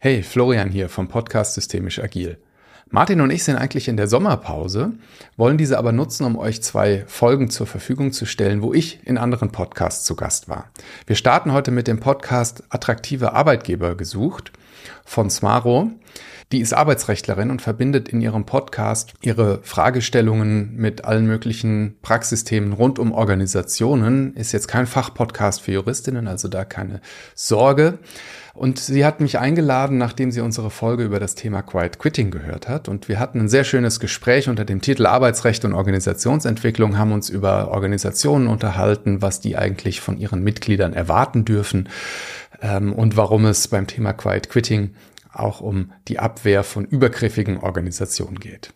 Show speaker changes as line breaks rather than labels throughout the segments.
Hey, Florian hier vom Podcast Systemisch Agil. Martin und ich sind eigentlich in der Sommerpause, wollen diese aber nutzen, um euch zwei Folgen zur Verfügung zu stellen, wo ich in anderen Podcasts zu Gast war. Wir starten heute mit dem Podcast Attraktive Arbeitgeber gesucht von Smaro. Die ist Arbeitsrechtlerin und verbindet in ihrem Podcast ihre Fragestellungen mit allen möglichen Praxisthemen rund um Organisationen. Ist jetzt kein Fachpodcast für Juristinnen, also da keine Sorge. Und sie hat mich eingeladen, nachdem sie unsere Folge über das Thema Quiet Quitting gehört hat. Und wir hatten ein sehr schönes Gespräch unter dem Titel Arbeitsrecht und Organisationsentwicklung, haben uns über Organisationen unterhalten, was die eigentlich von ihren Mitgliedern erwarten dürfen ähm, und warum es beim Thema Quiet Quitting auch um die Abwehr von übergriffigen Organisationen geht.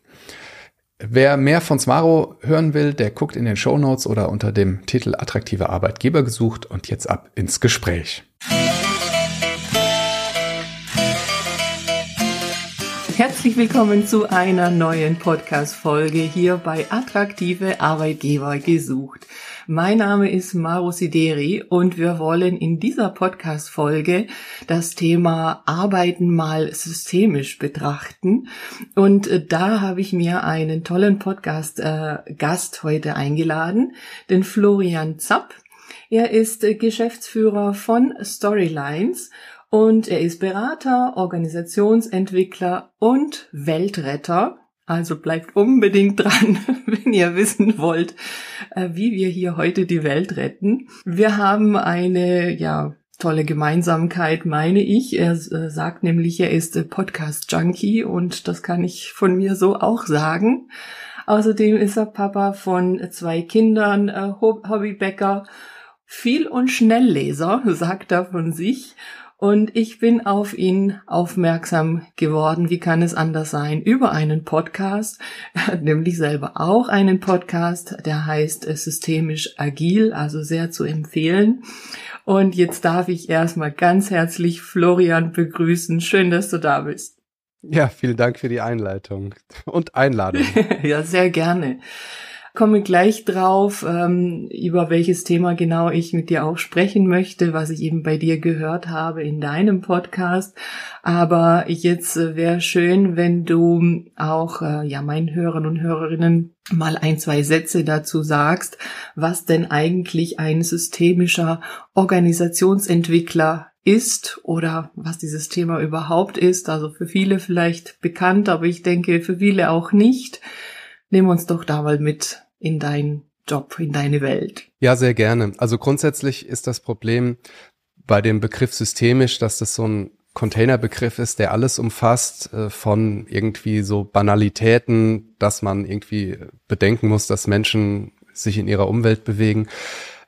Wer mehr von Smaro hören will, der guckt in den Show Notes oder unter dem Titel Attraktive Arbeitgeber gesucht und jetzt ab ins Gespräch.
Herzlich willkommen zu einer neuen Podcast-Folge hier bei Attraktive Arbeitgeber gesucht. Mein Name ist Maro Sideri und wir wollen in dieser Podcast-Folge das Thema Arbeiten mal systemisch betrachten. Und äh, da habe ich mir einen tollen Podcast-Gast äh, heute eingeladen, den Florian Zapp. Er ist äh, Geschäftsführer von Storylines und er ist Berater, Organisationsentwickler und Weltretter. Also bleibt unbedingt dran, wenn ihr wissen wollt, äh, wie wir hier heute die Welt retten. Wir haben eine, ja, tolle Gemeinsamkeit, meine ich. Er äh, sagt nämlich, er ist Podcast-Junkie und das kann ich von mir so auch sagen. Außerdem ist er Papa von zwei Kindern, äh, Hobbybäcker, viel und Schnellleser, sagt er von sich und ich bin auf ihn aufmerksam geworden. Wie kann es anders sein? Über einen Podcast. Er hat nämlich selber auch einen Podcast, der heißt äh, Systemisch Agil, also sehr zu empfehlen. Und jetzt darf ich erstmal ganz herzlich Florian begrüßen. Schön, dass du da bist.
Ja, vielen Dank für die Einleitung und Einladung.
ja, sehr gerne komme gleich drauf, ähm, über welches Thema genau ich mit dir auch sprechen möchte, was ich eben bei dir gehört habe in deinem Podcast. Aber jetzt äh, wäre schön, wenn du auch äh, ja meinen Hörern und Hörerinnen mal ein, zwei Sätze dazu sagst, was denn eigentlich ein systemischer Organisationsentwickler ist oder was dieses Thema überhaupt ist. Also für viele vielleicht bekannt, aber ich denke für viele auch nicht. Nimm uns doch da mal mit in deinen Job, in deine Welt.
Ja, sehr gerne. Also grundsätzlich ist das Problem bei dem Begriff systemisch, dass das so ein Containerbegriff ist, der alles umfasst, äh, von irgendwie so Banalitäten, dass man irgendwie bedenken muss, dass Menschen sich in ihrer Umwelt bewegen,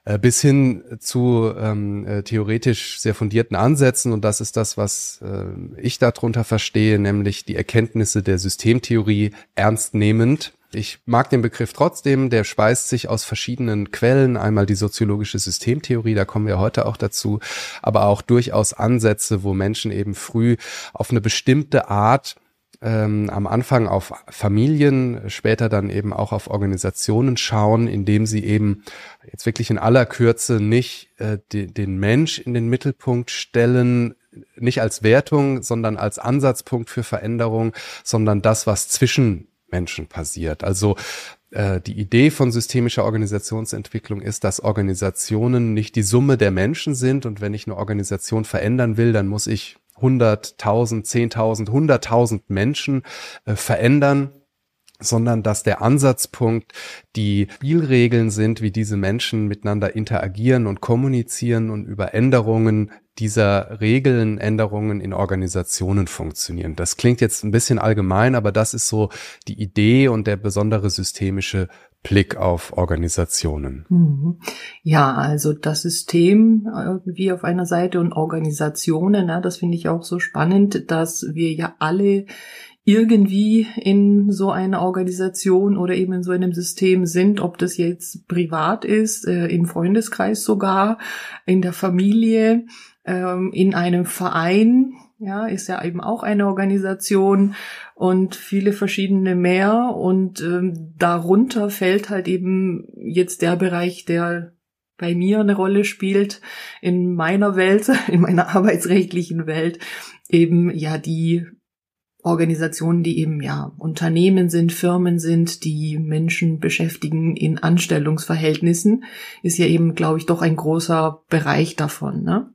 äh, bis hin zu ähm, äh, theoretisch sehr fundierten Ansätzen. Und das ist das, was äh, ich darunter verstehe, nämlich die Erkenntnisse der Systemtheorie ernst nehmend ich mag den Begriff trotzdem, der speist sich aus verschiedenen Quellen, einmal die soziologische Systemtheorie, da kommen wir heute auch dazu, aber auch durchaus Ansätze, wo Menschen eben früh auf eine bestimmte Art ähm, am Anfang auf Familien, später dann eben auch auf Organisationen schauen, indem sie eben jetzt wirklich in aller Kürze nicht äh, de, den Mensch in den Mittelpunkt stellen, nicht als Wertung, sondern als Ansatzpunkt für Veränderung, sondern das, was zwischen Menschen passiert. Also äh, die Idee von systemischer Organisationsentwicklung ist, dass Organisationen nicht die Summe der Menschen sind und wenn ich eine Organisation verändern will, dann muss ich 100.000, 10.000, 100.000 Menschen äh, verändern sondern dass der Ansatzpunkt die Spielregeln sind, wie diese Menschen miteinander interagieren und kommunizieren und über Änderungen dieser Regeln, Änderungen in Organisationen funktionieren. Das klingt jetzt ein bisschen allgemein, aber das ist so die Idee und der besondere systemische Blick auf Organisationen. Mhm.
Ja, also das System irgendwie auf einer Seite und Organisationen, das finde ich auch so spannend, dass wir ja alle irgendwie in so einer Organisation oder eben in so einem System sind, ob das jetzt privat ist, äh, im Freundeskreis sogar, in der Familie, ähm, in einem Verein, ja, ist ja eben auch eine Organisation und viele verschiedene mehr. Und ähm, darunter fällt halt eben jetzt der Bereich, der bei mir eine Rolle spielt in meiner Welt, in meiner arbeitsrechtlichen Welt, eben ja die Organisationen, die eben ja Unternehmen sind, Firmen sind, die Menschen beschäftigen in Anstellungsverhältnissen, ist ja eben, glaube ich, doch ein großer Bereich davon. Ne?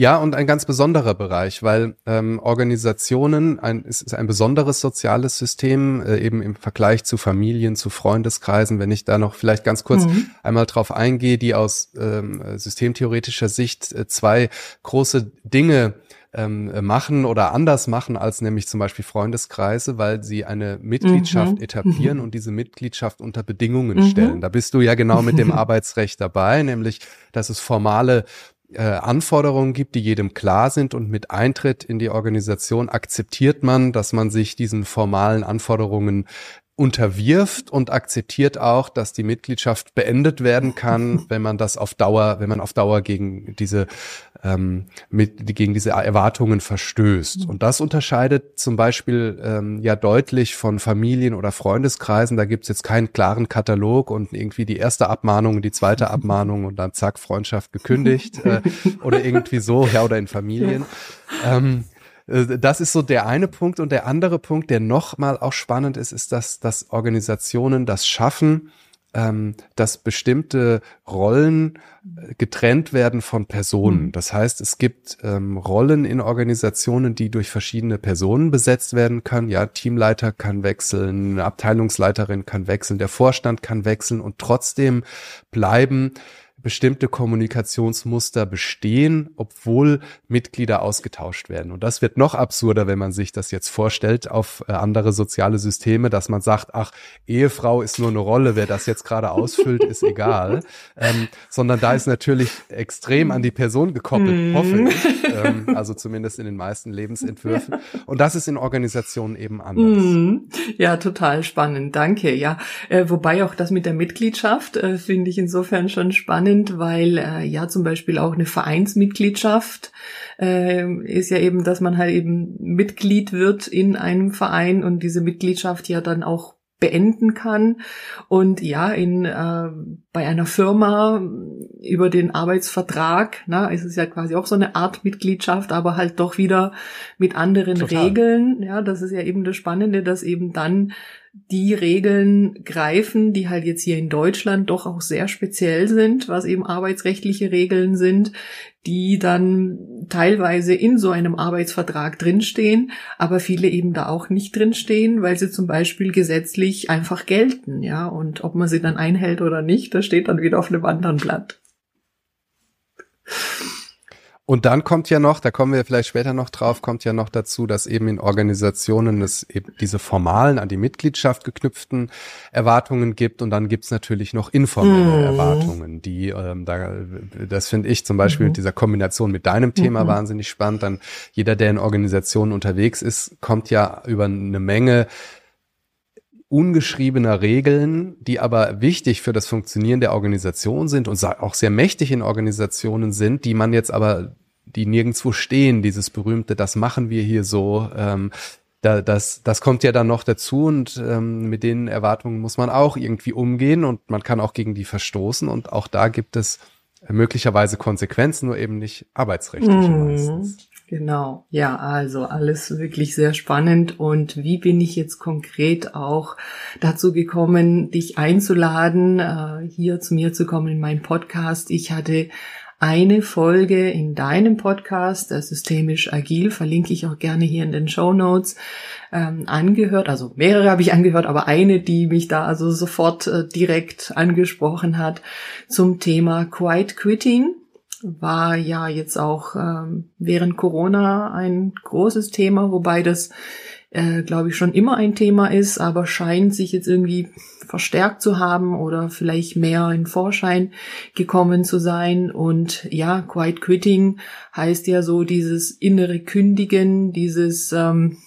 Ja, und ein ganz besonderer Bereich, weil ähm, Organisationen, ein, es ist ein besonderes soziales System, äh, eben im Vergleich zu Familien, zu Freundeskreisen, wenn ich da noch vielleicht ganz kurz mhm. einmal drauf eingehe, die aus ähm, systemtheoretischer Sicht äh, zwei große Dinge ähm, machen oder anders machen als nämlich zum Beispiel Freundeskreise, weil sie eine Mitgliedschaft mhm. etablieren und diese Mitgliedschaft unter Bedingungen mhm. stellen. Da bist du ja genau mit dem Arbeitsrecht dabei, nämlich dass es formale äh, Anforderungen gibt, die jedem klar sind und mit Eintritt in die Organisation akzeptiert man, dass man sich diesen formalen Anforderungen unterwirft und akzeptiert auch, dass die Mitgliedschaft beendet werden kann, wenn man das auf Dauer, wenn man auf Dauer gegen diese ähm, mit, gegen diese Erwartungen verstößt. Und das unterscheidet zum Beispiel ähm, ja deutlich von Familien oder Freundeskreisen. Da gibt's jetzt keinen klaren Katalog und irgendwie die erste Abmahnung, die zweite Abmahnung und dann zack Freundschaft gekündigt äh, oder irgendwie so, ja oder in Familien. Ähm, äh, das ist so der eine Punkt. Und der andere Punkt, der nochmal auch spannend ist, ist, dass, dass Organisationen das schaffen, ähm, dass bestimmte Rollen äh, getrennt werden von Personen. Mhm. Das heißt, es gibt ähm, Rollen in Organisationen, die durch verschiedene Personen besetzt werden können. Ja, Teamleiter kann wechseln, eine Abteilungsleiterin kann wechseln, der Vorstand kann wechseln und trotzdem bleiben bestimmte Kommunikationsmuster bestehen, obwohl Mitglieder ausgetauscht werden. Und das wird noch absurder, wenn man sich das jetzt vorstellt auf äh, andere soziale Systeme, dass man sagt, ach, Ehefrau ist nur eine Rolle, wer das jetzt gerade ausfüllt, ist egal. Ähm, sondern da ist natürlich extrem an die Person gekoppelt, mm. hoffe ich. Ähm, also zumindest in den meisten Lebensentwürfen. Und das ist in Organisationen eben anders.
Mm. Ja, total spannend. Danke. Ja, äh, wobei auch das mit der Mitgliedschaft äh, finde ich insofern schon spannend spannend, weil äh, ja zum Beispiel auch eine Vereinsmitgliedschaft äh, ist ja eben, dass man halt eben Mitglied wird in einem Verein und diese Mitgliedschaft ja dann auch beenden kann. Und ja in äh, bei einer Firma über den Arbeitsvertrag ist es ja quasi auch so eine Art Mitgliedschaft aber halt doch wieder mit anderen Total. Regeln ja das ist ja eben das Spannende dass eben dann die Regeln greifen, die halt jetzt hier in Deutschland doch auch sehr speziell sind, was eben arbeitsrechtliche Regeln sind, die dann teilweise in so einem Arbeitsvertrag drinstehen, aber viele eben da auch nicht drinstehen, weil sie zum Beispiel gesetzlich einfach gelten, ja, und ob man sie dann einhält oder nicht, das steht dann wieder auf einem anderen Blatt.
Und dann kommt ja noch, da kommen wir vielleicht später noch drauf, kommt ja noch dazu, dass eben in Organisationen es eben diese formalen, an die Mitgliedschaft geknüpften Erwartungen gibt. Und dann gibt's natürlich noch informelle mhm. Erwartungen, die, ähm, da, das finde ich zum Beispiel mhm. mit dieser Kombination mit deinem Thema mhm. wahnsinnig spannend. Dann jeder, der in Organisationen unterwegs ist, kommt ja über eine Menge ungeschriebener Regeln, die aber wichtig für das Funktionieren der Organisation sind und auch sehr mächtig in Organisationen sind, die man jetzt aber, die nirgendwo stehen, dieses berühmte, das machen wir hier so, ähm, da, das, das kommt ja dann noch dazu und ähm, mit den Erwartungen muss man auch irgendwie umgehen und man kann auch gegen die verstoßen und auch da gibt es möglicherweise Konsequenzen, nur eben nicht arbeitsrechtliche mhm. meistens.
Genau, ja, also alles wirklich sehr spannend. Und wie bin ich jetzt konkret auch dazu gekommen, dich einzuladen, äh, hier zu mir zu kommen in meinen Podcast? Ich hatte eine Folge in deinem Podcast, der Systemisch Agil, verlinke ich auch gerne hier in den Show Notes, ähm, angehört. Also mehrere habe ich angehört, aber eine, die mich da also sofort äh, direkt angesprochen hat zum Thema Quiet Quitting war ja jetzt auch ähm, während Corona ein großes Thema, wobei das, äh, glaube ich, schon immer ein Thema ist, aber scheint sich jetzt irgendwie verstärkt zu haben oder vielleicht mehr in Vorschein gekommen zu sein. Und ja, Quiet Quitting heißt ja so dieses innere Kündigen, dieses ähm,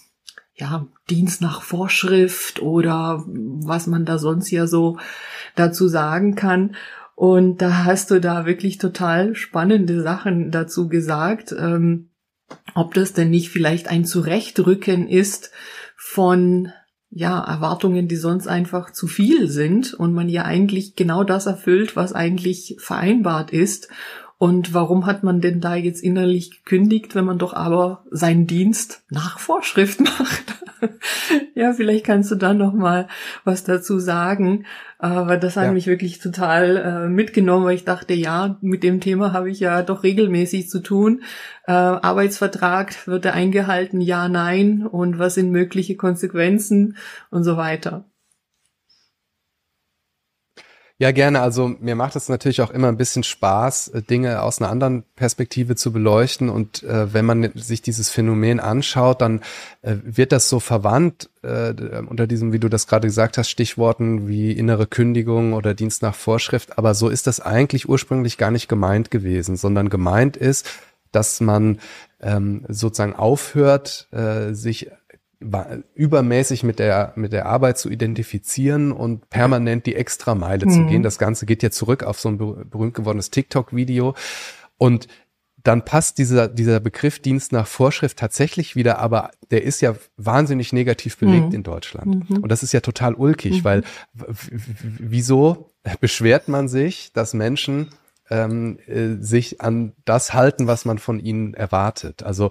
ja, Dienst nach Vorschrift oder was man da sonst ja so dazu sagen kann. Und da hast du da wirklich total spannende Sachen dazu gesagt, ähm, ob das denn nicht vielleicht ein Zurechtrücken ist von ja, Erwartungen, die sonst einfach zu viel sind und man ja eigentlich genau das erfüllt, was eigentlich vereinbart ist. Und warum hat man denn da jetzt innerlich gekündigt, wenn man doch aber seinen Dienst nach Vorschrift macht? ja, vielleicht kannst du da noch mal was dazu sagen. Aber das hat ja. mich wirklich total äh, mitgenommen, weil ich dachte, ja, mit dem Thema habe ich ja doch regelmäßig zu tun. Äh, Arbeitsvertrag wird er eingehalten? Ja, nein. Und was sind mögliche Konsequenzen und so weiter?
Ja, gerne. Also mir macht es natürlich auch immer ein bisschen Spaß, äh, Dinge aus einer anderen Perspektive zu beleuchten. Und äh, wenn man sich dieses Phänomen anschaut, dann äh, wird das so verwandt äh, unter diesem, wie du das gerade gesagt hast, Stichworten wie innere Kündigung oder Dienst nach Vorschrift. Aber so ist das eigentlich ursprünglich gar nicht gemeint gewesen, sondern gemeint ist, dass man ähm, sozusagen aufhört, äh, sich übermäßig mit der, mit der Arbeit zu identifizieren und permanent die Extrameile mhm. zu gehen. Das Ganze geht ja zurück auf so ein berühmt gewordenes TikTok-Video. Und dann passt dieser, dieser Begriff Dienst nach Vorschrift tatsächlich wieder, aber der ist ja wahnsinnig negativ belegt mhm. in Deutschland. Mhm. Und das ist ja total ulkig, mhm. weil wieso beschwert man sich, dass Menschen ähm, äh, sich an das halten, was man von ihnen erwartet. Also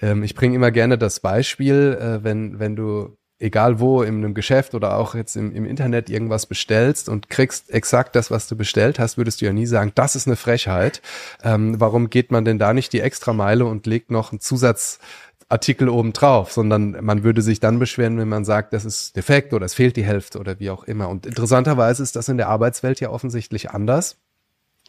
ähm, ich bringe immer gerne das Beispiel, äh, wenn, wenn du egal wo, in einem Geschäft oder auch jetzt im, im Internet irgendwas bestellst und kriegst exakt das, was du bestellt hast, würdest du ja nie sagen, das ist eine Frechheit. Ähm, warum geht man denn da nicht die extra Meile und legt noch einen Zusatzartikel oben drauf, sondern man würde sich dann beschweren, wenn man sagt, das ist defekt oder es fehlt die Hälfte oder wie auch immer. Und interessanterweise ist das in der Arbeitswelt ja offensichtlich anders.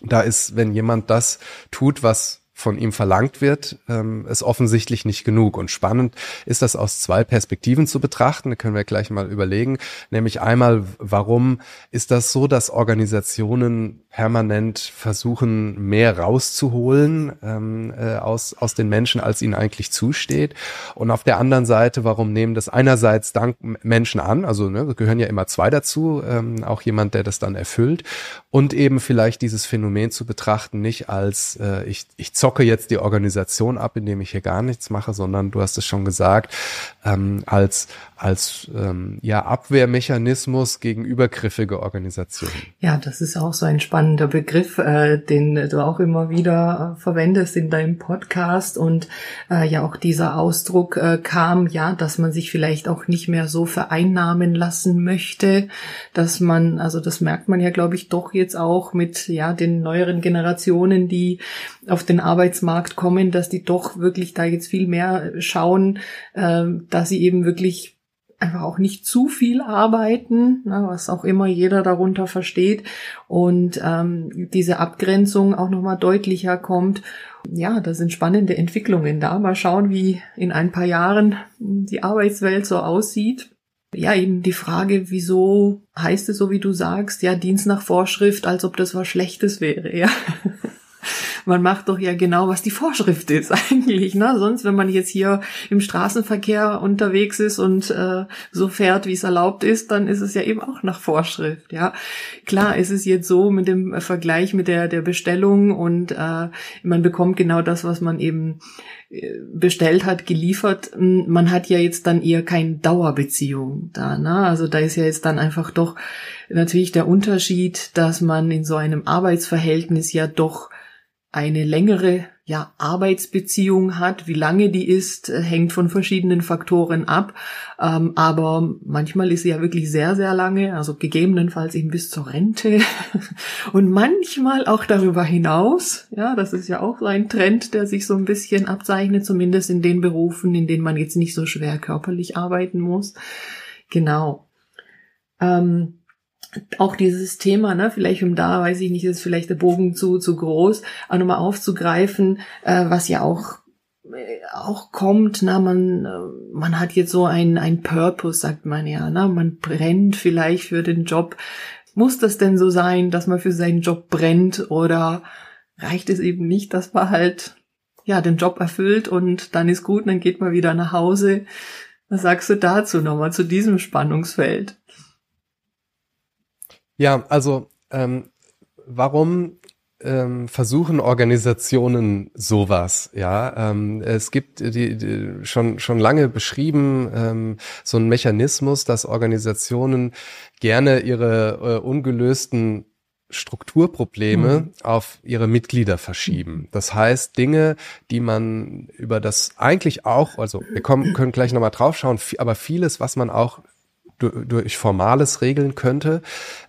Da ist, wenn jemand das tut, was von ihm verlangt wird, ähm, ist offensichtlich nicht genug. Und spannend ist das aus zwei Perspektiven zu betrachten. Da können wir gleich mal überlegen. Nämlich einmal, warum ist das so, dass Organisationen permanent versuchen, mehr rauszuholen ähm, äh, aus, aus den Menschen, als ihnen eigentlich zusteht. Und auf der anderen Seite, warum nehmen das einerseits dank Menschen an, also ne, gehören ja immer zwei dazu, ähm, auch jemand, der das dann erfüllt. Und eben vielleicht dieses Phänomen zu betrachten, nicht als äh, ich, ich zocke jetzt die Organisation ab, indem ich hier gar nichts mache, sondern du hast es schon gesagt, ähm, als als ähm, ja Abwehrmechanismus gegen übergriffige Organisationen.
Ja, das ist auch so ein spannender Begriff, äh, den du auch immer wieder äh, verwendest in deinem Podcast und äh, ja auch dieser Ausdruck äh, kam, ja, dass man sich vielleicht auch nicht mehr so vereinnahmen lassen möchte, dass man, also das merkt man ja, glaube ich, doch jetzt auch mit ja den neueren Generationen, die auf den Arbeitsmarkt kommen, dass die doch wirklich da jetzt viel mehr schauen, äh, dass sie eben wirklich einfach auch nicht zu viel arbeiten, ne, was auch immer jeder darunter versteht und ähm, diese Abgrenzung auch nochmal deutlicher kommt. Ja, da sind spannende Entwicklungen da. Mal schauen, wie in ein paar Jahren die Arbeitswelt so aussieht. Ja, eben die Frage, wieso heißt es so, wie du sagst, ja, Dienst nach Vorschrift, als ob das was Schlechtes wäre, ja man macht doch ja genau, was die Vorschrift ist eigentlich. Ne? Sonst, wenn man jetzt hier im Straßenverkehr unterwegs ist und äh, so fährt, wie es erlaubt ist, dann ist es ja eben auch nach Vorschrift. Ja, klar, ist es jetzt so mit dem Vergleich mit der der Bestellung und äh, man bekommt genau das, was man eben äh, bestellt hat, geliefert. Man hat ja jetzt dann eher keine Dauerbeziehung da. Ne? Also da ist ja jetzt dann einfach doch natürlich der Unterschied, dass man in so einem Arbeitsverhältnis ja doch eine längere ja, Arbeitsbeziehung hat. Wie lange die ist, äh, hängt von verschiedenen Faktoren ab. Ähm, aber manchmal ist sie ja wirklich sehr, sehr lange, also gegebenenfalls eben bis zur Rente. Und manchmal auch darüber hinaus. Ja, das ist ja auch so ein Trend, der sich so ein bisschen abzeichnet, zumindest in den Berufen, in denen man jetzt nicht so schwer körperlich arbeiten muss. Genau. Ähm, auch dieses Thema, ne, vielleicht um da, weiß ich nicht, ist vielleicht der Bogen zu, zu groß, auch nochmal aufzugreifen, äh, was ja auch äh, auch kommt, na, man, äh, man hat jetzt so ein, ein Purpose, sagt man ja, na, man brennt vielleicht für den Job. Muss das denn so sein, dass man für seinen Job brennt oder reicht es eben nicht, dass man halt, ja, den Job erfüllt und dann ist gut, dann geht man wieder nach Hause. Was sagst du dazu nochmal, zu diesem Spannungsfeld?
Ja, also ähm, warum ähm, versuchen Organisationen sowas. Ja, ähm, es gibt die, die schon schon lange beschrieben ähm, so ein Mechanismus, dass Organisationen gerne ihre äh, ungelösten Strukturprobleme mhm. auf ihre Mitglieder verschieben. Das heißt, Dinge, die man über das eigentlich auch, also wir kommen, können gleich nochmal draufschauen, aber vieles, was man auch durch Formales regeln könnte,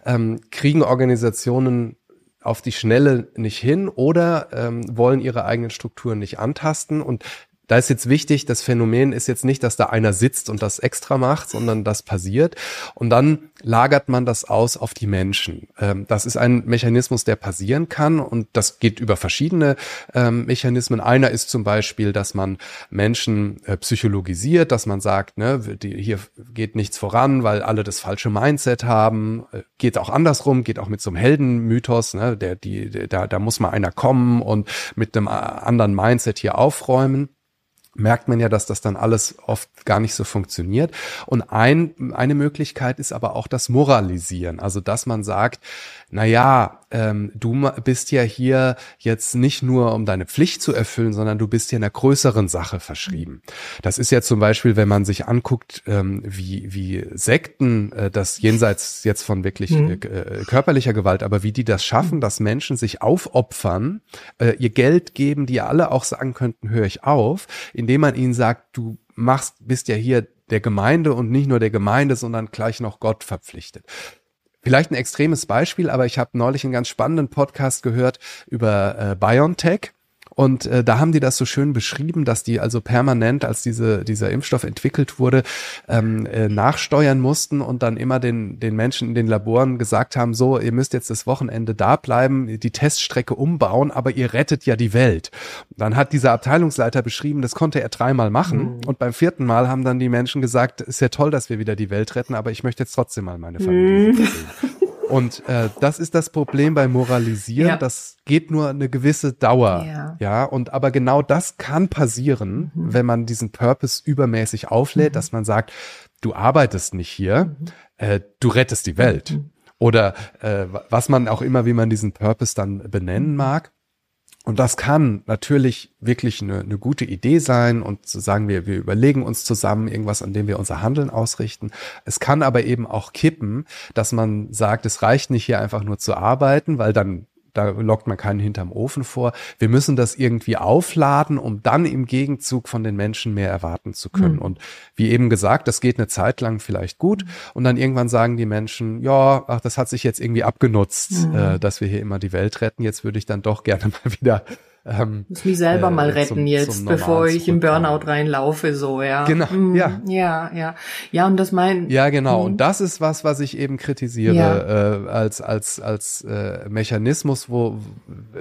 ähm, kriegen Organisationen auf die Schnelle nicht hin oder ähm, wollen ihre eigenen Strukturen nicht antasten. Und da ist jetzt wichtig, das Phänomen ist jetzt nicht, dass da einer sitzt und das extra macht, sondern das passiert. Und dann lagert man das aus auf die Menschen. Ähm, das ist ein Mechanismus, der passieren kann und das geht über verschiedene ähm, Mechanismen. Einer ist zum Beispiel, dass man Menschen äh, psychologisiert, dass man sagt, ne, hier geht nichts voran, weil alle das falsche Mindset haben. Äh, geht auch andersrum, geht auch mit so einem Heldenmythos, ne, der, die, da, da muss mal einer kommen und mit einem äh, anderen Mindset hier aufräumen merkt man ja, dass das dann alles oft gar nicht so funktioniert. Und ein, eine Möglichkeit ist aber auch das Moralisieren. Also, dass man sagt, na ja, ähm, du bist ja hier jetzt nicht nur, um deine Pflicht zu erfüllen, sondern du bist hier einer größeren Sache verschrieben. Das ist ja zum Beispiel, wenn man sich anguckt, ähm, wie, wie Sekten, äh, das jenseits jetzt von wirklich mhm. äh, körperlicher Gewalt, aber wie die das schaffen, dass Menschen sich aufopfern, äh, ihr Geld geben, die alle auch sagen könnten, höre ich auf, indem man ihnen sagt, du machst, bist ja hier der Gemeinde und nicht nur der Gemeinde, sondern gleich noch Gott verpflichtet. Vielleicht ein extremes Beispiel, aber ich habe neulich einen ganz spannenden Podcast gehört über äh, BioNTech. Und äh, da haben die das so schön beschrieben, dass die also permanent, als diese, dieser Impfstoff entwickelt wurde, ähm, äh, nachsteuern mussten und dann immer den, den Menschen in den Laboren gesagt haben, so, ihr müsst jetzt das Wochenende da bleiben, die Teststrecke umbauen, aber ihr rettet ja die Welt. Dann hat dieser Abteilungsleiter beschrieben, das konnte er dreimal machen. Mhm. Und beim vierten Mal haben dann die Menschen gesagt, ist ja toll, dass wir wieder die Welt retten, aber ich möchte jetzt trotzdem mal meine Familie mhm. sehen. Und äh, das ist das Problem bei Moralisieren. Ja. Das geht nur eine gewisse Dauer. Ja. ja. Und aber genau das kann passieren, mhm. wenn man diesen Purpose übermäßig auflädt, mhm. dass man sagt, du arbeitest nicht hier, mhm. äh, du rettest die Welt. Mhm. Oder äh, was man auch immer, wie man diesen Purpose dann benennen mhm. mag. Und das kann natürlich wirklich eine, eine gute Idee sein und zu sagen, wir, wir überlegen uns zusammen irgendwas, an dem wir unser Handeln ausrichten. Es kann aber eben auch kippen, dass man sagt, es reicht nicht hier einfach nur zu arbeiten, weil dann da lockt man keinen hinterm Ofen vor. Wir müssen das irgendwie aufladen, um dann im Gegenzug von den Menschen mehr erwarten zu können. Mhm. Und wie eben gesagt, das geht eine Zeit lang vielleicht gut. Und dann irgendwann sagen die Menschen, ja, ach, das hat sich jetzt irgendwie abgenutzt, mhm. äh, dass wir hier immer die Welt retten. Jetzt würde ich dann doch gerne mal wieder
ähm, muss mich selber äh, mal retten zum, jetzt, zum bevor ich im Burnout reinlaufe, so, ja.
Genau, mm, ja.
Ja, ja. Ja, und das mein.
Ja, genau. Mm. Und das ist was, was ich eben kritisiere, ja. äh, als, als, als äh, Mechanismus, wo,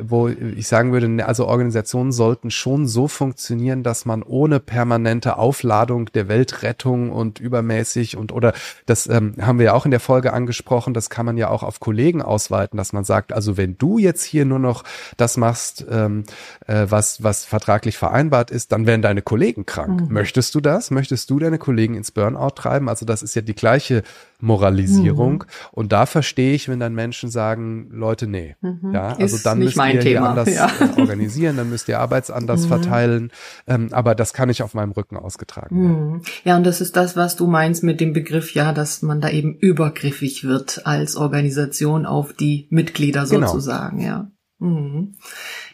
wo ich sagen würde, ne, also Organisationen sollten schon so funktionieren, dass man ohne permanente Aufladung der Weltrettung und übermäßig und oder das ähm, haben wir ja auch in der Folge angesprochen, das kann man ja auch auf Kollegen ausweiten, dass man sagt, also wenn du jetzt hier nur noch das machst, ähm, äh, was, was vertraglich vereinbart ist, dann werden deine Kollegen krank. Mhm. Möchtest du das? Möchtest du deine Kollegen ins Burnout treiben? Also das ist ja die gleiche Moralisierung. Mhm. Und da verstehe ich, wenn dann Menschen sagen, Leute, nee. Mhm. Ja, also ist dann müsst ihr Thema. anders ja. Äh, organisieren, dann müsst ihr Arbeits anders mhm. verteilen. Ähm, aber das kann ich auf meinem Rücken ausgetragen werden.
Mhm. Ja, und das ist das, was du meinst mit dem Begriff, ja, dass man da eben übergriffig wird als Organisation auf die Mitglieder genau. sozusagen, genau. ja. Mhm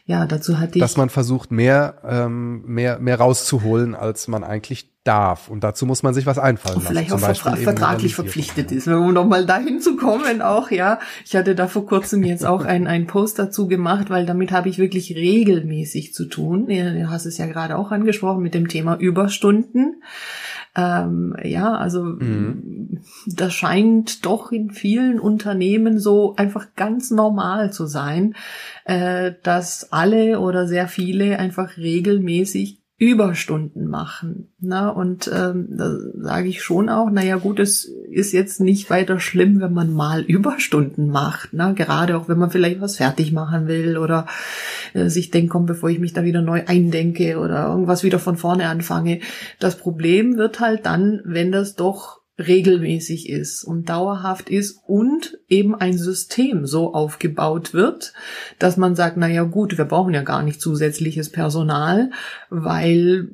ja, dazu hatte ich.
Dass man versucht, mehr, ähm, mehr, mehr rauszuholen, als man eigentlich darf. Und dazu muss man sich was einfallen lassen.
Vielleicht auch vertra vertraglich verpflichtet ist, um nochmal dahin zu kommen auch, ja. Ich hatte da vor kurzem jetzt auch ein, ein Post dazu gemacht, weil damit habe ich wirklich regelmäßig zu tun. Du hast es ja gerade auch angesprochen mit dem Thema Überstunden. Ähm, ja, also mhm. das scheint doch in vielen Unternehmen so einfach ganz normal zu sein, äh, dass alle oder sehr viele einfach regelmäßig Überstunden machen. Na, und ähm, da sage ich schon auch, naja gut, es ist jetzt nicht weiter schlimm, wenn man mal Überstunden macht. Na, gerade auch wenn man vielleicht was fertig machen will oder äh, sich denkt, komm, bevor ich mich da wieder neu eindenke oder irgendwas wieder von vorne anfange. Das Problem wird halt dann, wenn das doch regelmäßig ist und dauerhaft ist und eben ein System so aufgebaut wird, dass man sagt, na ja gut, wir brauchen ja gar nicht zusätzliches Personal, weil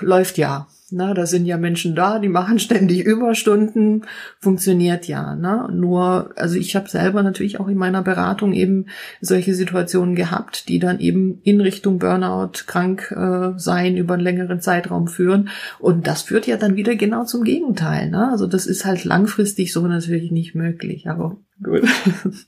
läuft ja. Na, da sind ja Menschen da, die machen ständig Überstunden, funktioniert ja. Ne? Nur, also ich habe selber natürlich auch in meiner Beratung eben solche Situationen gehabt, die dann eben in Richtung Burnout, krank äh, sein über einen längeren Zeitraum führen. Und das führt ja dann wieder genau zum Gegenteil. Ne? Also das ist halt langfristig so natürlich nicht möglich. Aber gut.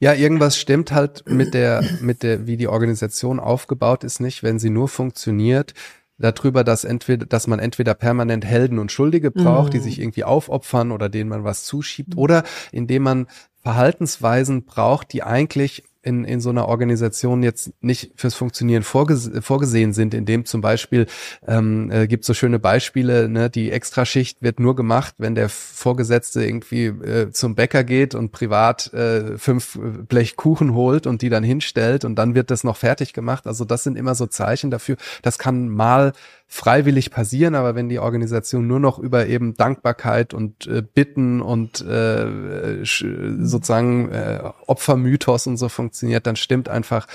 Ja, irgendwas stimmt halt mit der, mit der, wie die Organisation aufgebaut ist nicht, wenn sie nur funktioniert, darüber, dass entweder, dass man entweder permanent Helden und Schuldige braucht, mhm. die sich irgendwie aufopfern oder denen man was zuschiebt, mhm. oder indem man Verhaltensweisen braucht, die eigentlich in, in so einer Organisation jetzt nicht fürs Funktionieren vorgese vorgesehen sind, in dem zum Beispiel ähm, äh, gibt so schöne Beispiele, ne, die Extraschicht wird nur gemacht, wenn der Vorgesetzte irgendwie äh, zum Bäcker geht und privat äh, fünf Blech Kuchen holt und die dann hinstellt und dann wird das noch fertig gemacht. Also das sind immer so Zeichen dafür. Das kann mal freiwillig passieren, aber wenn die Organisation nur noch über eben Dankbarkeit und äh, Bitten und äh, sozusagen äh, Opfermythos und so funktioniert, dann stimmt einfach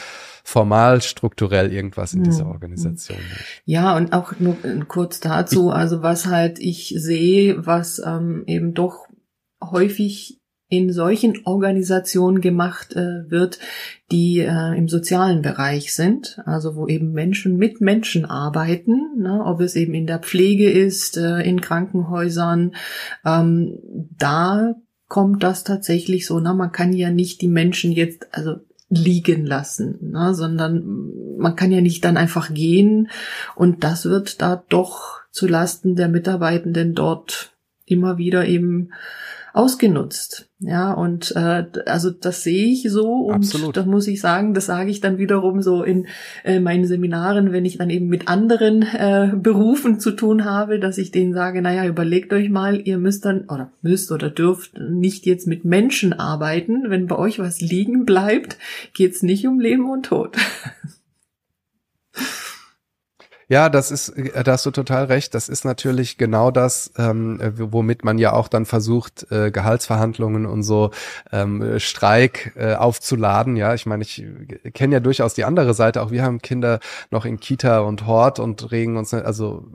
formal strukturell irgendwas in dieser hm. Organisation nicht.
Ja, und auch nur kurz dazu, also was halt ich sehe, was ähm, eben doch häufig in solchen Organisationen gemacht äh, wird, die äh, im sozialen Bereich sind, also wo eben Menschen mit Menschen arbeiten, ne, ob es eben in der Pflege ist, äh, in Krankenhäusern, ähm, da kommt das tatsächlich so, na, man kann ja nicht die Menschen jetzt, also liegen lassen, ne, sondern man kann ja nicht dann einfach gehen und das wird da doch zu Lasten der Mitarbeitenden dort immer wieder eben ausgenutzt. Ja, und äh, also das sehe ich so und Absolut. das muss ich sagen, das sage ich dann wiederum so in äh, meinen Seminaren, wenn ich dann eben mit anderen äh, Berufen zu tun habe, dass ich denen sage, naja, überlegt euch mal, ihr müsst dann oder müsst oder dürft nicht jetzt mit Menschen arbeiten. Wenn bei euch was liegen bleibt, geht's nicht um Leben und Tod.
Ja, das ist, äh, da hast du total recht. Das ist natürlich genau das, ähm, womit man ja auch dann versucht, äh, Gehaltsverhandlungen und so ähm, Streik äh, aufzuladen. Ja, ich meine, ich kenne ja durchaus die andere Seite. Auch wir haben Kinder noch in Kita und Hort und regen uns, also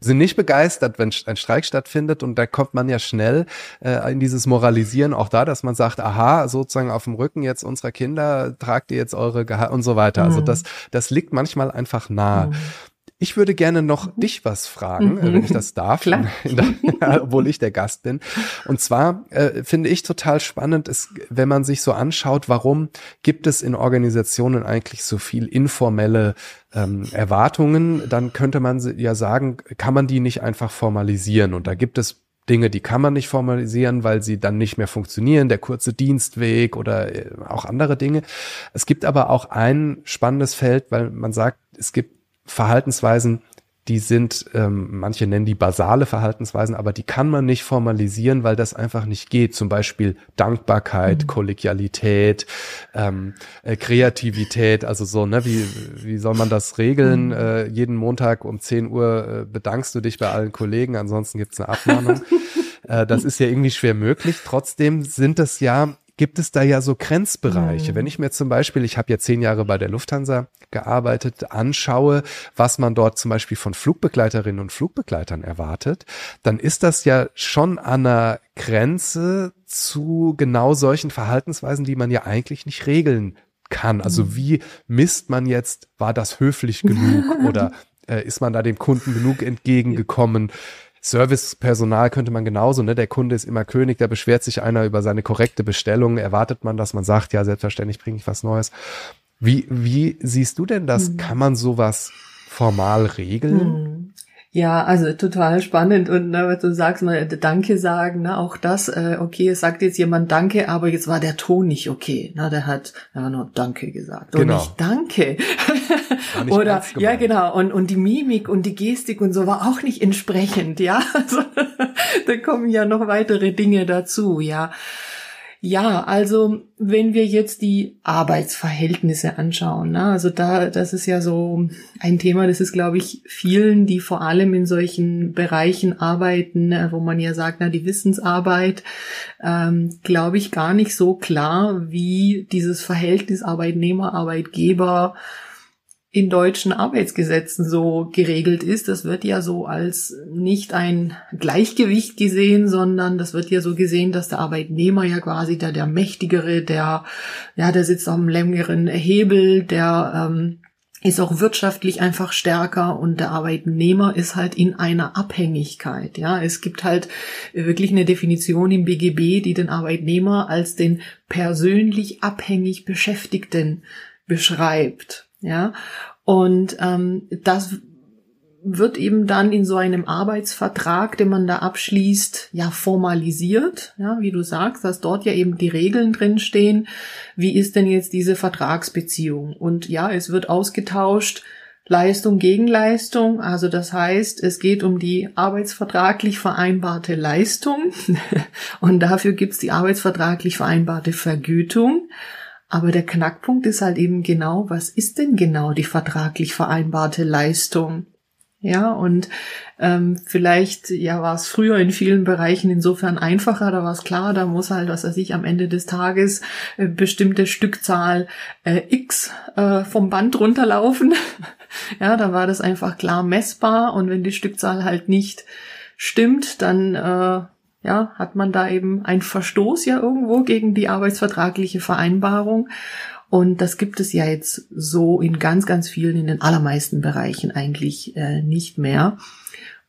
sind nicht begeistert, wenn ein Streik stattfindet und da kommt man ja schnell äh, in dieses Moralisieren auch da, dass man sagt, aha, sozusagen auf dem Rücken jetzt unserer Kinder tragt ihr jetzt eure Gehalt und so weiter. Also mhm. das, das liegt manchmal einfach nah. Mhm. Ich würde gerne noch mhm. dich was fragen, mhm. wenn ich das darf, Klar. obwohl ich der Gast bin. Und zwar äh, finde ich total spannend, ist, wenn man sich so anschaut, warum gibt es in Organisationen eigentlich so viel informelle ähm, Erwartungen, dann könnte man ja sagen, kann man die nicht einfach formalisieren? Und da gibt es Dinge, die kann man nicht formalisieren, weil sie dann nicht mehr funktionieren, der kurze Dienstweg oder äh, auch andere Dinge. Es gibt aber auch ein spannendes Feld, weil man sagt, es gibt Verhaltensweisen, die sind, ähm, manche nennen die basale Verhaltensweisen, aber die kann man nicht formalisieren, weil das einfach nicht geht. Zum Beispiel Dankbarkeit, mhm. Kollegialität, ähm, äh, Kreativität, also so, ne, wie, wie soll man das regeln? Mhm. Äh, jeden Montag um 10 Uhr äh, bedankst du dich bei allen Kollegen, ansonsten gibt's eine Abmahnung. äh, das ist ja irgendwie schwer möglich. Trotzdem sind es ja gibt es da ja so Grenzbereiche. Mhm. Wenn ich mir zum Beispiel, ich habe ja zehn Jahre bei der Lufthansa gearbeitet, anschaue, was man dort zum Beispiel von Flugbegleiterinnen und Flugbegleitern erwartet, dann ist das ja schon an einer Grenze zu genau solchen Verhaltensweisen, die man ja eigentlich nicht regeln kann. Also mhm. wie misst man jetzt, war das höflich genug oder äh, ist man da dem Kunden genug entgegengekommen? Servicepersonal könnte man genauso, ne? Der Kunde ist immer König, da beschwert sich einer über seine korrekte Bestellung, erwartet man, dass man sagt, ja, selbstverständlich bringe ich was Neues. Wie, wie siehst du denn das? Hm. Kann man sowas formal regeln? Hm.
Ja, also total spannend und ne, was du sagst, mal Danke sagen, ne, auch das, äh, okay, es sagt jetzt jemand Danke, aber jetzt war der Ton nicht okay, ne, der hat ja nur Danke gesagt genau. und nicht Danke. Nicht Oder ja genau und und die Mimik und die Gestik und so war auch nicht entsprechend, ja, also da kommen ja noch weitere Dinge dazu, ja. Ja, also wenn wir jetzt die Arbeitsverhältnisse anschauen, ne, also da, das ist ja so ein Thema, das ist, glaube ich, vielen, die vor allem in solchen Bereichen arbeiten, ne, wo man ja sagt, na, die Wissensarbeit, ähm, glaube ich, gar nicht so klar, wie dieses Verhältnis Arbeitnehmer, Arbeitgeber in deutschen Arbeitsgesetzen so geregelt ist. Das wird ja so als nicht ein Gleichgewicht gesehen, sondern das wird ja so gesehen, dass der Arbeitnehmer ja quasi der, der Mächtigere, der, ja, der sitzt am längeren Hebel, der, ähm, ist auch wirtschaftlich einfach stärker und der Arbeitnehmer ist halt in einer Abhängigkeit. Ja, es gibt halt wirklich eine Definition im BGB, die den Arbeitnehmer als den persönlich abhängig Beschäftigten beschreibt. Ja, und ähm, das wird eben dann in so einem Arbeitsvertrag, den man da abschließt, ja formalisiert, ja, wie du sagst, dass dort ja eben die Regeln drinstehen. Wie ist denn jetzt diese Vertragsbeziehung? Und ja, es wird ausgetauscht, Leistung gegen Leistung. Also das heißt, es geht um die arbeitsvertraglich vereinbarte Leistung und dafür gibt's die arbeitsvertraglich vereinbarte Vergütung. Aber der Knackpunkt ist halt eben genau, was ist denn genau die vertraglich vereinbarte Leistung? Ja, und ähm, vielleicht ja war es früher in vielen Bereichen insofern einfacher, da war es klar, da muss halt, was weiß ich, am Ende des Tages äh, bestimmte Stückzahl äh, X äh, vom Band runterlaufen. ja, da war das einfach klar messbar und wenn die Stückzahl halt nicht stimmt, dann äh, ja, hat man da eben einen Verstoß ja irgendwo gegen die arbeitsvertragliche Vereinbarung. Und das gibt es ja jetzt so in ganz, ganz vielen, in den allermeisten Bereichen eigentlich äh, nicht mehr.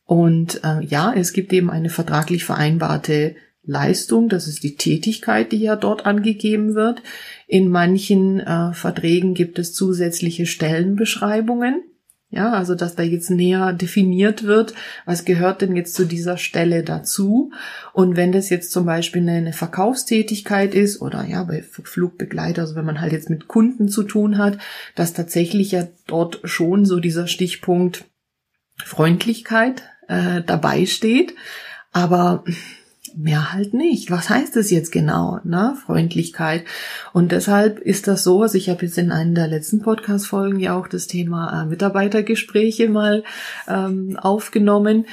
Und äh, ja, es gibt eben eine vertraglich vereinbarte Leistung, das ist die Tätigkeit, die ja dort angegeben wird. In manchen äh, Verträgen gibt es zusätzliche Stellenbeschreibungen. Ja, also dass da jetzt näher definiert wird, was gehört denn jetzt zu dieser Stelle dazu. Und wenn das jetzt zum Beispiel eine Verkaufstätigkeit ist oder ja, bei Flugbegleiter, also wenn man halt jetzt mit Kunden zu tun hat, dass tatsächlich ja dort schon so dieser Stichpunkt Freundlichkeit äh, dabei steht. Aber mehr halt nicht. Was heißt das jetzt genau? Ne? Freundlichkeit. Und deshalb ist das so, also ich habe jetzt in einer der letzten Podcast-Folgen ja auch das Thema äh, Mitarbeitergespräche mal ähm, aufgenommen.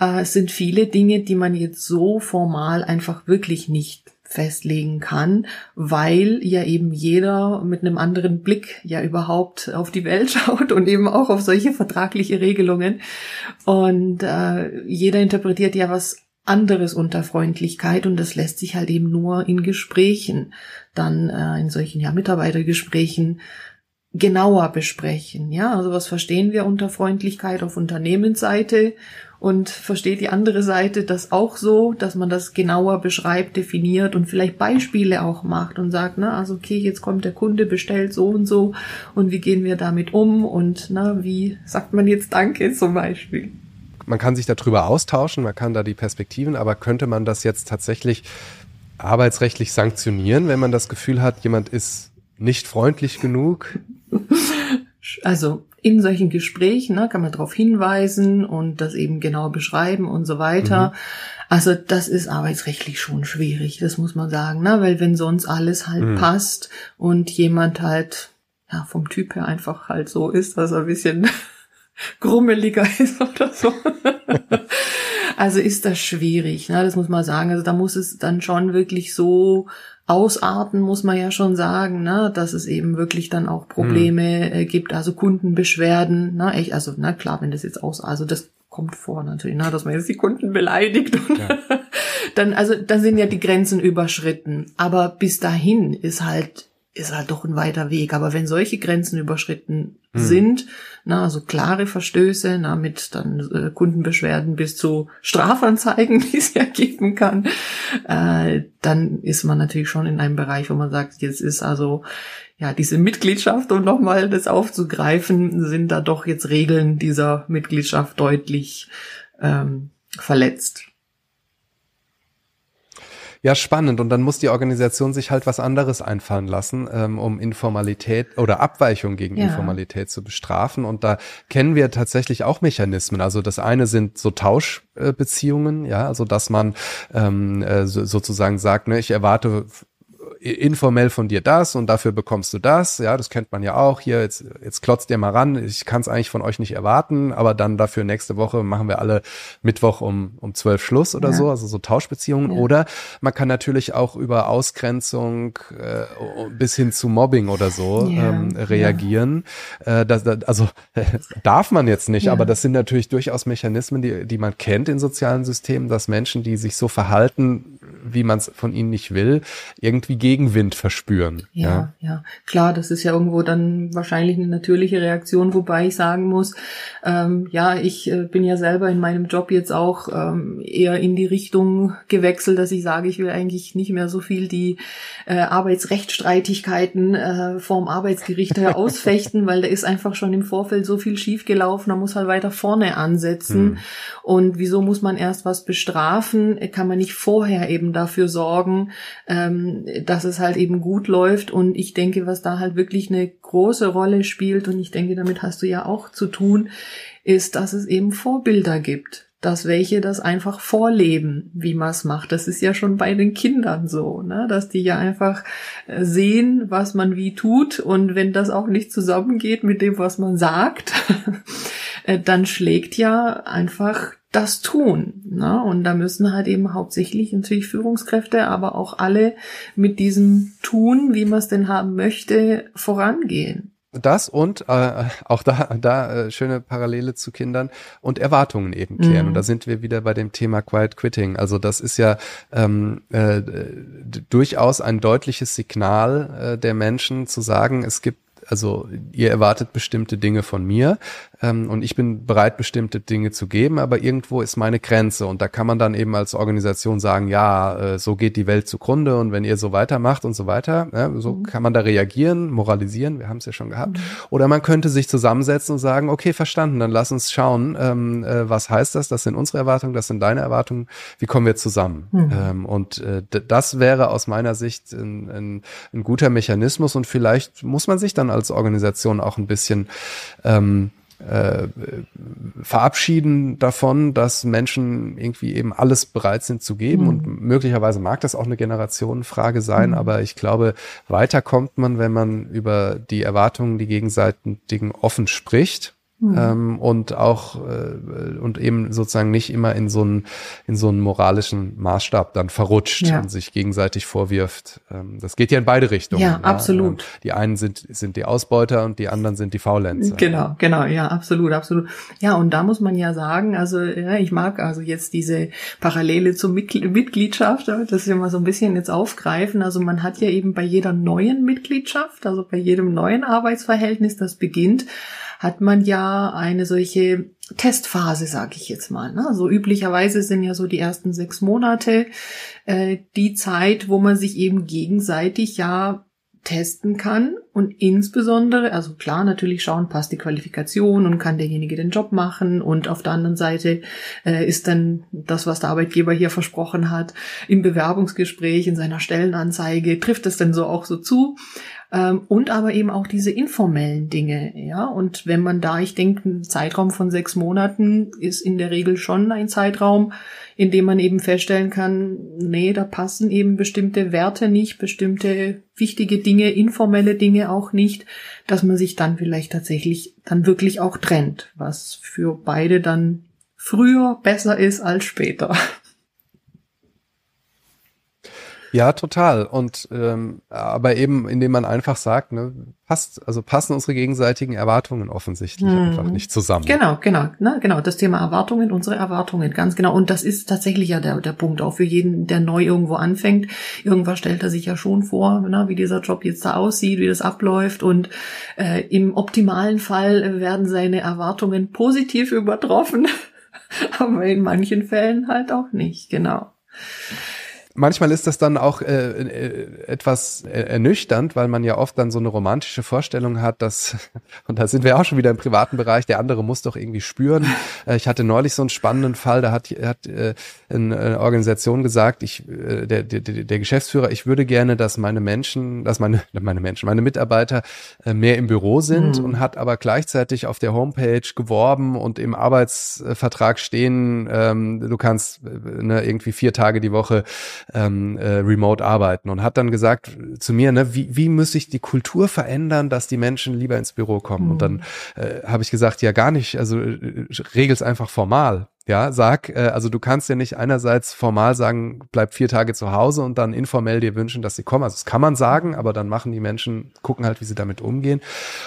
Äh, es sind viele Dinge, die man jetzt so formal einfach wirklich nicht festlegen kann, weil ja eben jeder mit einem anderen Blick ja überhaupt auf die Welt schaut und eben auch auf solche vertragliche Regelungen. Und äh, jeder interpretiert ja was anderes unter Freundlichkeit und das lässt sich halt eben nur in Gesprächen, dann äh, in solchen ja Mitarbeitergesprächen genauer besprechen. Ja, also was verstehen wir unter Freundlichkeit auf Unternehmensseite und versteht die andere Seite das auch so, dass man das genauer beschreibt, definiert und vielleicht Beispiele auch macht und sagt, na, also okay, jetzt kommt der Kunde, bestellt so und so und wie gehen wir damit um und na, wie sagt man jetzt Danke zum Beispiel
man kann sich darüber austauschen, man kann da die Perspektiven, aber könnte man das jetzt tatsächlich arbeitsrechtlich sanktionieren, wenn man das Gefühl hat, jemand ist nicht freundlich genug?
Also in solchen Gesprächen ne, kann man darauf hinweisen und das eben genau beschreiben und so weiter. Mhm. Also das ist arbeitsrechtlich schon schwierig, das muss man sagen, ne? weil wenn sonst alles halt mhm. passt und jemand halt ja vom Typ her einfach halt so ist, dass er ein bisschen grummeliger ist oder so. also ist das schwierig, ne? das muss man sagen. Also da muss es dann schon wirklich so ausarten, muss man ja schon sagen, ne? dass es eben wirklich dann auch Probleme mhm. gibt, also Kundenbeschwerden. Ne? Echt, also na klar, wenn das jetzt aus, also das kommt vor natürlich, ne? dass man jetzt die Kunden beleidigt. Und ja. dann, also da sind ja die Grenzen überschritten. Aber bis dahin ist halt ist halt doch ein weiter Weg. Aber wenn solche Grenzen überschritten mhm. sind, na, also klare Verstöße, na, mit dann äh, Kundenbeschwerden bis zu Strafanzeigen, die es ja geben kann, äh, dann ist man natürlich schon in einem Bereich, wo man sagt, jetzt ist also ja diese Mitgliedschaft, um nochmal das aufzugreifen, sind da doch jetzt Regeln dieser Mitgliedschaft deutlich ähm, verletzt.
Ja, spannend. Und dann muss die Organisation sich halt was anderes einfallen lassen, ähm, um Informalität oder Abweichung gegen ja. Informalität zu bestrafen. Und da kennen wir tatsächlich auch Mechanismen. Also das eine sind so Tauschbeziehungen, ja, also dass man ähm, äh, sozusagen sagt, ne, ich erwarte informell von dir das und dafür bekommst du das. Ja, das kennt man ja auch. Hier, jetzt, jetzt klotzt ihr mal ran. Ich kann es eigentlich von euch nicht erwarten, aber dann dafür nächste Woche machen wir alle Mittwoch um, um zwölf Schluss oder ja. so, also so Tauschbeziehungen. Ja. Oder man kann natürlich auch über Ausgrenzung äh, bis hin zu Mobbing oder so ja. ähm, reagieren. Äh, das, das, also darf man jetzt nicht, aber das sind natürlich durchaus Mechanismen, die, die man kennt in sozialen Systemen, dass Menschen, die sich so verhalten, wie man es von ihnen nicht will, irgendwie Gegenwind verspüren.
Ja, ja, ja, klar, das ist ja irgendwo dann wahrscheinlich eine natürliche Reaktion, wobei ich sagen muss, ähm, ja, ich äh, bin ja selber in meinem Job jetzt auch ähm, eher in die Richtung gewechselt, dass ich sage, ich will eigentlich nicht mehr so viel die äh, Arbeitsrechtsstreitigkeiten äh, vorm Arbeitsgericht ausfechten, weil da ist einfach schon im Vorfeld so viel schiefgelaufen, da muss halt weiter vorne ansetzen. Hm. Und wieso muss man erst was bestrafen? Kann man nicht vorher eben dafür sorgen, ähm, dass es halt eben gut läuft. Und ich denke, was da halt wirklich eine große Rolle spielt, und ich denke, damit hast du ja auch zu tun, ist, dass es eben Vorbilder gibt dass welche das einfach vorleben, wie man es macht. Das ist ja schon bei den Kindern so, ne? dass die ja einfach äh, sehen, was man wie tut und wenn das auch nicht zusammengeht mit dem, was man sagt, äh, dann schlägt ja einfach das tun. Ne? Und da müssen halt eben hauptsächlich natürlich Führungskräfte, aber auch alle mit diesem Tun, wie man es denn haben möchte, vorangehen.
Das und äh, auch da, da äh, schöne Parallele zu Kindern und Erwartungen eben klären. Mhm. Und da sind wir wieder bei dem Thema Quiet Quitting. Also das ist ja ähm, äh, durchaus ein deutliches Signal äh, der Menschen zu sagen, es gibt also ihr erwartet bestimmte Dinge von mir ähm, und ich bin bereit, bestimmte Dinge zu geben, aber irgendwo ist meine Grenze und da kann man dann eben als Organisation sagen, ja, äh, so geht die Welt zugrunde und wenn ihr so weitermacht und so weiter, ja, so mhm. kann man da reagieren, moralisieren, wir haben es ja schon gehabt. Mhm. Oder man könnte sich zusammensetzen und sagen, okay, verstanden, dann lass uns schauen, ähm, äh, was heißt das, das sind unsere Erwartungen, das sind deine Erwartungen, wie kommen wir zusammen? Mhm. Ähm, und äh, das wäre aus meiner Sicht ein, ein, ein guter Mechanismus und vielleicht muss man sich dann als Organisation auch ein bisschen ähm, äh, verabschieden davon, dass Menschen irgendwie eben alles bereit sind zu geben mhm. und möglicherweise mag das auch eine Generationenfrage sein, mhm. aber ich glaube, weiter kommt man, wenn man über die Erwartungen, die gegenseitigen offen spricht Mhm. Ähm, und auch äh, und eben sozusagen nicht immer in so einen in so einen moralischen Maßstab dann verrutscht ja. und sich gegenseitig vorwirft. Ähm, das geht ja in beide Richtungen.
Ja, ja, absolut.
Ähm, die einen sind sind die Ausbeuter und die anderen sind die Faulenzer.
Genau, genau, ja, absolut, absolut. Ja, und da muss man ja sagen, also ja, ich mag also jetzt diese Parallele zur Mitgliedschaft, das wir mal so ein bisschen jetzt aufgreifen. Also man hat ja eben bei jeder neuen Mitgliedschaft, also bei jedem neuen Arbeitsverhältnis, das beginnt hat man ja eine solche Testphase, sage ich jetzt mal. Ne? So also üblicherweise sind ja so die ersten sechs Monate äh, die Zeit, wo man sich eben gegenseitig ja testen kann und insbesondere, also klar, natürlich schauen, passt die Qualifikation und kann derjenige den Job machen und auf der anderen Seite äh, ist dann das, was der Arbeitgeber hier versprochen hat, im Bewerbungsgespräch, in seiner Stellenanzeige, trifft es denn so auch so zu? Ähm, und aber eben auch diese informellen Dinge, ja. Und wenn man da, ich denke, ein Zeitraum von sechs Monaten ist in der Regel schon ein Zeitraum, in dem man eben feststellen kann, nee, da passen eben bestimmte Werte nicht, bestimmte wichtige Dinge, informelle Dinge auch nicht, dass man sich dann vielleicht tatsächlich dann wirklich auch trennt, was für beide dann früher besser ist als später.
Ja, total. Und ähm, aber eben, indem man einfach sagt, ne, passt, also passen unsere gegenseitigen Erwartungen offensichtlich hm. einfach nicht zusammen.
Genau, genau, ne, genau. Das Thema Erwartungen, unsere Erwartungen, ganz genau. Und das ist tatsächlich ja der, der Punkt, auch für jeden, der neu irgendwo anfängt. Irgendwas stellt er sich ja schon vor, ne, wie dieser Job jetzt da aussieht, wie das abläuft. Und äh, im optimalen Fall werden seine Erwartungen positiv übertroffen, aber in manchen Fällen halt auch nicht, genau
manchmal ist das dann auch äh, äh, etwas ernüchternd, weil man ja oft dann so eine romantische Vorstellung hat, dass, und da sind wir auch schon wieder im privaten Bereich, der andere muss doch irgendwie spüren. Äh, ich hatte neulich so einen spannenden Fall, da hat, hat äh, eine Organisation gesagt, ich, äh, der, der, der Geschäftsführer, ich würde gerne, dass meine Menschen, dass meine, meine Menschen, meine Mitarbeiter äh, mehr im Büro sind mhm. und hat aber gleichzeitig auf der Homepage geworben und im Arbeitsvertrag stehen, ähm, du kannst äh, ne, irgendwie vier Tage die Woche ähm, äh, remote arbeiten und hat dann gesagt zu mir, ne, wie, wie muss ich die Kultur verändern, dass die Menschen lieber ins Büro kommen? Mhm. Und dann äh, habe ich gesagt, ja gar nicht, also äh, regel's einfach formal. Ja, sag, äh, also du kannst ja nicht einerseits formal sagen, bleib vier Tage zu Hause und dann informell dir wünschen, dass sie kommen. Also das kann man sagen, aber dann machen die Menschen, gucken halt, wie sie damit umgehen.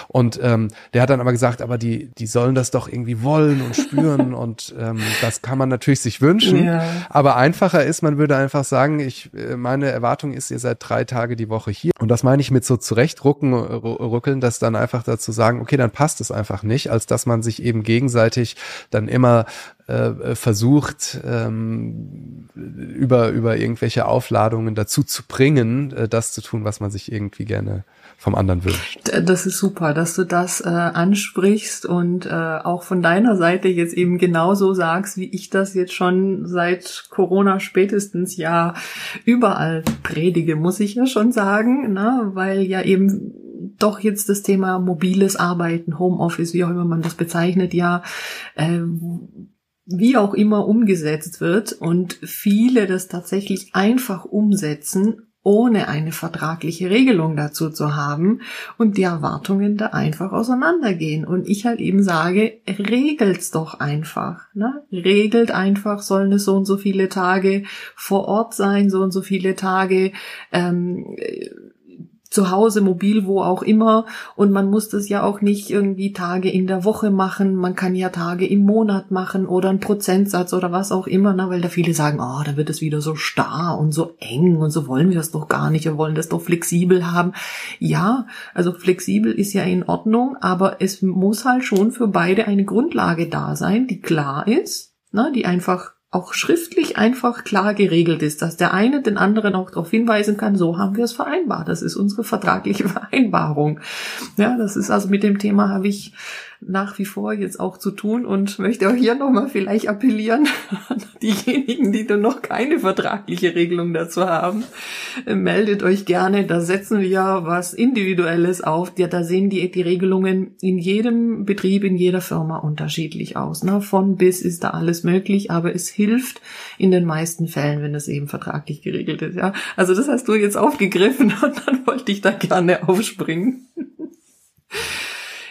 Und ähm, der hat dann aber gesagt, aber die, die sollen das doch irgendwie wollen und spüren und ähm, das kann man natürlich sich wünschen. Ja. Aber einfacher ist, man würde einfach sagen, ich, äh, meine Erwartung ist, ihr seid drei Tage die Woche hier. Und das meine ich mit so zurechtrucken, rückeln, dass dann einfach dazu sagen, okay, dann passt es einfach nicht, als dass man sich eben gegenseitig dann immer äh, versucht, ähm, über, über irgendwelche Aufladungen dazu zu bringen, äh, das zu tun, was man sich irgendwie gerne vom anderen wünscht.
Das ist super, dass du das äh, ansprichst und äh, auch von deiner Seite jetzt eben genauso sagst, wie ich das jetzt schon seit Corona spätestens ja überall predige, muss ich ja schon sagen, ne? weil ja eben doch jetzt das Thema mobiles Arbeiten, Homeoffice, wie auch immer man das bezeichnet, ja äh, wie auch immer umgesetzt wird und viele das tatsächlich einfach umsetzen, ohne eine vertragliche Regelung dazu zu haben und die Erwartungen da einfach auseinandergehen. Und ich halt eben sage, regelt's doch einfach. Ne? Regelt einfach, sollen es so und so viele Tage vor Ort sein, so und so viele Tage ähm, zu Hause, mobil, wo auch immer. Und man muss das ja auch nicht irgendwie Tage in der Woche machen. Man kann ja Tage im Monat machen oder einen Prozentsatz oder was auch immer, ne? weil da viele sagen, oh, da wird es wieder so starr und so eng und so wollen wir es doch gar nicht. Wir wollen das doch flexibel haben. Ja, also flexibel ist ja in Ordnung, aber es muss halt schon für beide eine Grundlage da sein, die klar ist, ne? die einfach auch schriftlich einfach klar geregelt ist, dass der eine den anderen auch darauf hinweisen kann, so haben wir es vereinbart. Das ist unsere vertragliche Vereinbarung. Ja, das ist also mit dem Thema habe ich nach wie vor jetzt auch zu tun und möchte auch hier nochmal vielleicht appellieren an diejenigen, die noch keine vertragliche Regelung dazu haben. Meldet euch gerne, da setzen wir was Individuelles auf. Ja, da sehen die, die Regelungen in jedem Betrieb, in jeder Firma unterschiedlich aus. Ne? Von bis ist da alles möglich, aber es hilft in den meisten Fällen, wenn es eben vertraglich geregelt ist. Ja, also das hast du jetzt aufgegriffen und dann wollte ich da gerne aufspringen.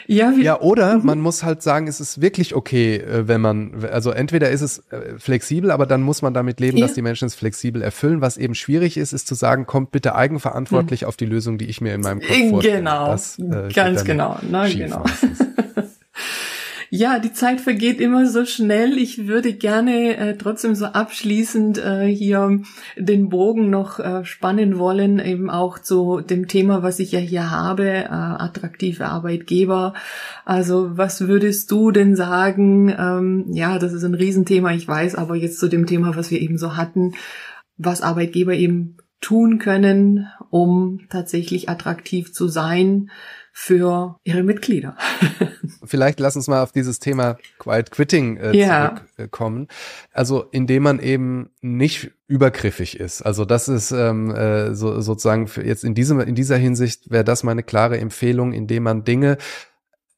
Ja, ja oder mhm. man muss halt sagen, es ist wirklich okay, äh, wenn man, also entweder ist es äh, flexibel, aber dann muss man damit leben, ja. dass die Menschen es flexibel erfüllen. Was eben schwierig ist, ist zu sagen, kommt bitte eigenverantwortlich mhm. auf die Lösung, die ich mir in meinem Kopf vorstelle.
Genau, das, äh, ganz genau, ne, genau. Ja, die Zeit vergeht immer so schnell. Ich würde gerne äh, trotzdem so abschließend äh, hier den Bogen noch äh, spannen wollen, eben auch zu dem Thema, was ich ja hier habe, äh, attraktive Arbeitgeber. Also was würdest du denn sagen? Ähm, ja, das ist ein Riesenthema, ich weiß, aber jetzt zu dem Thema, was wir eben so hatten, was Arbeitgeber eben tun können, um tatsächlich attraktiv zu sein für ihre Mitglieder.
Vielleicht lass uns mal auf dieses Thema Quiet Quitting äh, ja. zurückkommen. Also indem man eben nicht übergriffig ist. Also das ist ähm, äh, so, sozusagen für jetzt in diesem in dieser Hinsicht wäre das meine klare Empfehlung, indem man Dinge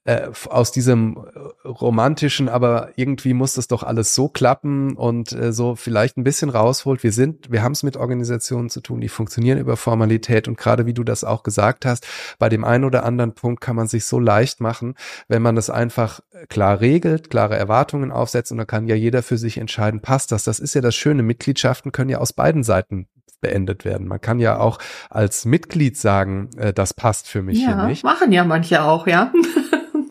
äh, aus diesem äh, romantischen, aber irgendwie muss das doch alles so klappen und äh, so vielleicht ein bisschen rausholt. Wir sind, wir haben es mit Organisationen zu tun, die funktionieren über Formalität und gerade wie du das auch gesagt hast, bei dem einen oder anderen Punkt kann man sich so leicht machen, wenn man das einfach klar regelt, klare Erwartungen aufsetzt und dann kann ja jeder für sich entscheiden, passt das. Das ist ja das Schöne. Mitgliedschaften können ja aus beiden Seiten beendet werden. Man kann ja auch als Mitglied sagen, äh, das passt für mich
ja,
hier nicht.
Machen ja manche auch, ja.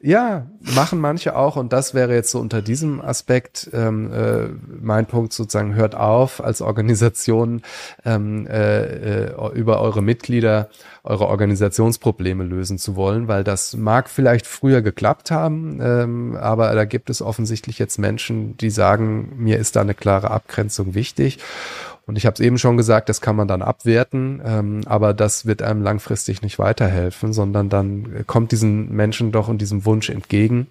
Ja, machen manche auch und das wäre jetzt so unter diesem Aspekt ähm, äh, mein Punkt sozusagen, hört auf als Organisation ähm, äh, äh, über eure Mitglieder eure Organisationsprobleme lösen zu wollen, weil das mag vielleicht früher geklappt haben, ähm, aber da gibt es offensichtlich jetzt Menschen, die sagen, mir ist da eine klare Abgrenzung wichtig und ich habe es eben schon gesagt, das kann man dann abwerten, ähm, aber das wird einem langfristig nicht weiterhelfen, sondern dann kommt diesen Menschen doch und diesem Wunsch entgegen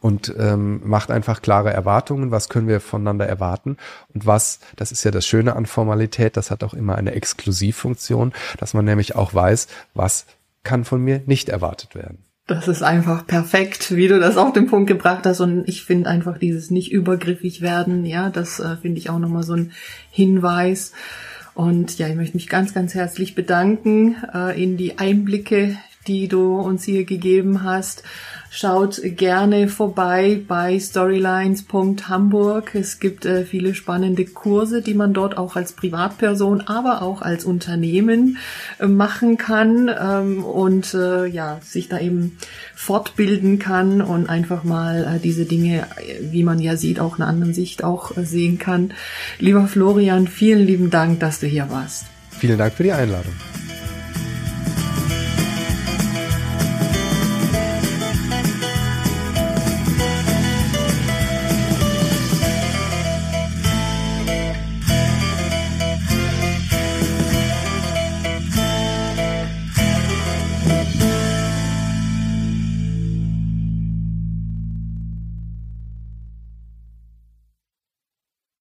und ähm, macht einfach klare Erwartungen, was können wir voneinander erwarten und was, das ist ja das Schöne an Formalität, das hat auch immer eine Exklusivfunktion, dass man nämlich auch weiß, was kann von mir nicht erwartet werden.
Das ist einfach perfekt, wie du das auf den Punkt gebracht hast. Und ich finde einfach dieses nicht übergriffig werden, ja, das äh, finde ich auch nochmal so ein Hinweis. Und ja, ich möchte mich ganz, ganz herzlich bedanken äh, in die Einblicke, die du uns hier gegeben hast. Schaut gerne vorbei bei storylines.hamburg. Es gibt äh, viele spannende Kurse, die man dort auch als Privatperson, aber auch als Unternehmen äh, machen kann ähm, und äh, ja, sich da eben fortbilden kann und einfach mal äh, diese Dinge, wie man ja sieht, auch einer anderen Sicht auch äh, sehen kann. Lieber Florian, vielen lieben Dank, dass du hier warst.
Vielen Dank für die Einladung.